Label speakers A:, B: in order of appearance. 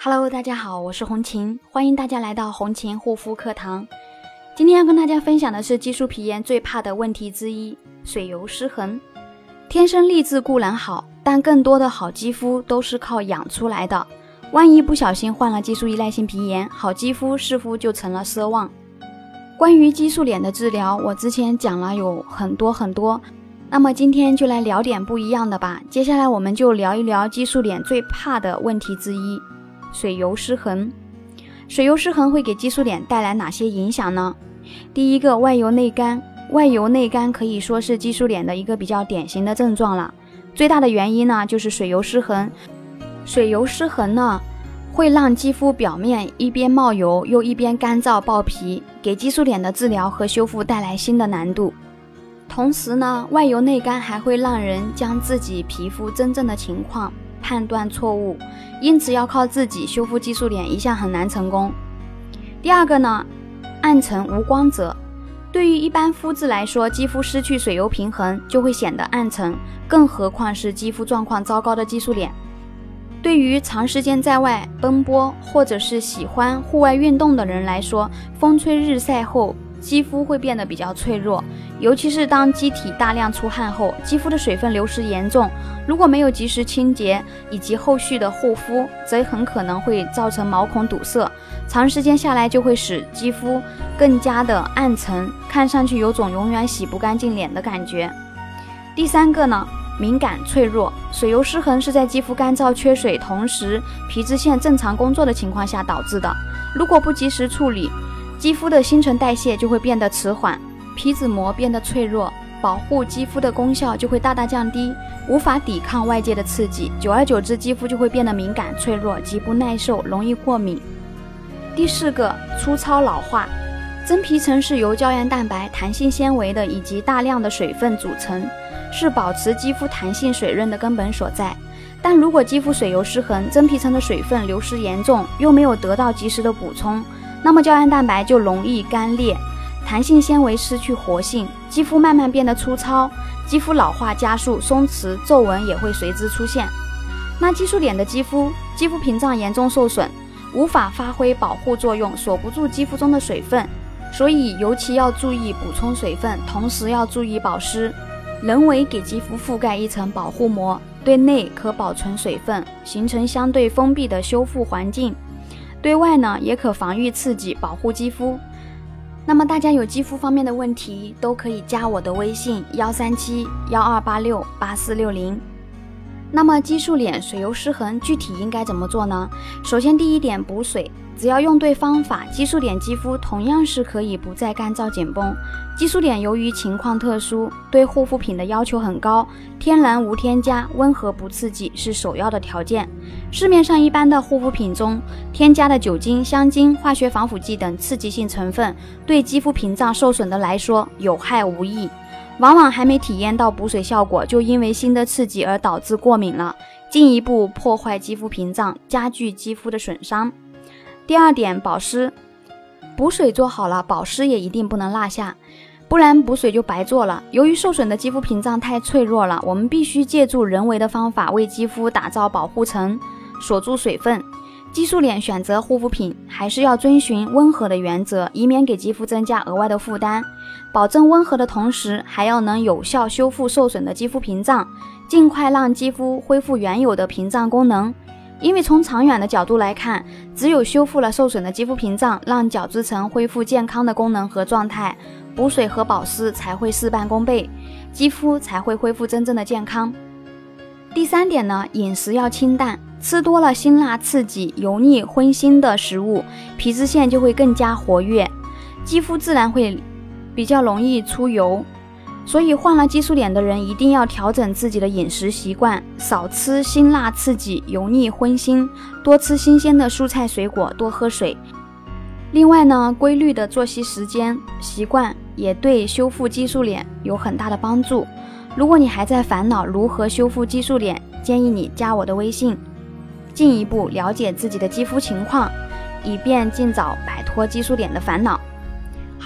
A: Hello，大家好，我是红琴，欢迎大家来到红琴护肤课堂。今天要跟大家分享的是激素皮炎最怕的问题之一——水油失衡。天生丽质固然好，但更多的好肌肤都是靠养出来的。万一不小心患了激素依赖性皮炎，好肌肤似乎就成了奢望。关于激素脸的治疗，我之前讲了有很多很多，那么今天就来聊点不一样的吧。接下来我们就聊一聊激素脸最怕的问题之一——水油失衡。水油失衡会给激素脸带来哪些影响呢？第一个，外油内干。外油内干可以说是激素脸的一个比较典型的症状了。最大的原因呢，就是水油失衡。水油失衡呢，会让肌肤表面一边冒油，又一边干燥爆皮，给激素脸的治疗和修复带来新的难度。同时呢，外油内干还会让人将自己皮肤真正的情况判断错误，因此要靠自己修复激素脸一向很难成功。第二个呢，暗沉无光泽。对于一般肤质来说，肌肤失去水油平衡就会显得暗沉，更何况是肌肤状况糟糕的激素脸。对于长时间在外奔波或者是喜欢户外运动的人来说，风吹日晒后，肌肤会变得比较脆弱，尤其是当机体大量出汗后，肌肤的水分流失严重，如果没有及时清洁以及后续的护肤，则很可能会造成毛孔堵塞，长时间下来就会使肌肤更加的暗沉，看上去有种永远洗不干净脸的感觉。第三个呢，敏感脆弱，水油失衡是在肌肤干燥缺水，同时皮脂腺正常工作的情况下导致的，如果不及时处理。肌肤的新陈代谢就会变得迟缓，皮脂膜变得脆弱，保护肌肤的功效就会大大降低，无法抵抗外界的刺激，久而久之，肌肤就会变得敏感脆弱，极不耐受，容易过敏。第四个，粗糙老化，真皮层是由胶原蛋白、弹性纤维的以及大量的水分组成，是保持肌肤弹性水润的根本所在。但如果肌肤水油失衡，真皮层的水分流失严重，又没有得到及时的补充。那么胶原蛋白就容易干裂，弹性纤维失去活性，肌肤慢慢变得粗糙，肌肤老化加速，松弛皱纹也会随之出现。那激素脸的肌肤，肌肤屏障严重受损，无法发挥保护作用，锁不住肌肤中的水分，所以尤其要注意补充水分，同时要注意保湿，人为给肌肤覆盖一层保护膜，对内可保存水分，形成相对封闭的修复环境。对外呢，也可防御刺激，保护肌肤。那么大家有肌肤方面的问题，都可以加我的微信幺三七幺二八六八四六零。那么激素脸水油失衡具体应该怎么做呢？首先第一点，补水。只要用对方法，激素脸肌肤同样是可以不再干燥紧绷。激素脸由于情况特殊，对护肤品的要求很高，天然无添加，温和不刺激是首要的条件。市面上一般的护肤品中添加的酒精、香精、化学防腐剂等刺激性成分，对肌肤屏障受损的来说有害无益，往往还没体验到补水效果，就因为新的刺激而导致过敏了，进一步破坏肌肤屏障，加剧肌肤的损伤。第二点，保湿，补水做好了，保湿也一定不能落下，不然补水就白做了。由于受损的肌肤屏障太脆弱了，我们必须借助人为的方法为肌肤打造保护层，锁住水分。激素脸选择护肤品还是要遵循温和的原则，以免给肌肤增加额外的负担。保证温和的同时，还要能有效修复受损的肌肤屏障，尽快让肌肤恢复原有的屏障功能。因为从长远的角度来看，只有修复了受损的肌肤屏障，让角质层恢复健康的功能和状态，补水和保湿才会事半功倍，肌肤才会恢复真正的健康。第三点呢，饮食要清淡，吃多了辛辣刺激、油腻荤腥的食物，皮脂腺就会更加活跃，肌肤自然会比较容易出油。所以患了激素脸的人一定要调整自己的饮食习惯，少吃辛辣刺激、油腻荤腥，多吃新鲜的蔬菜水果，多喝水。另外呢，规律的作息时间习惯也对修复激素脸有很大的帮助。如果你还在烦恼如何修复激素脸，建议你加我的微信，进一步了解自己的肌肤情况，以便尽早摆脱激素脸的烦恼。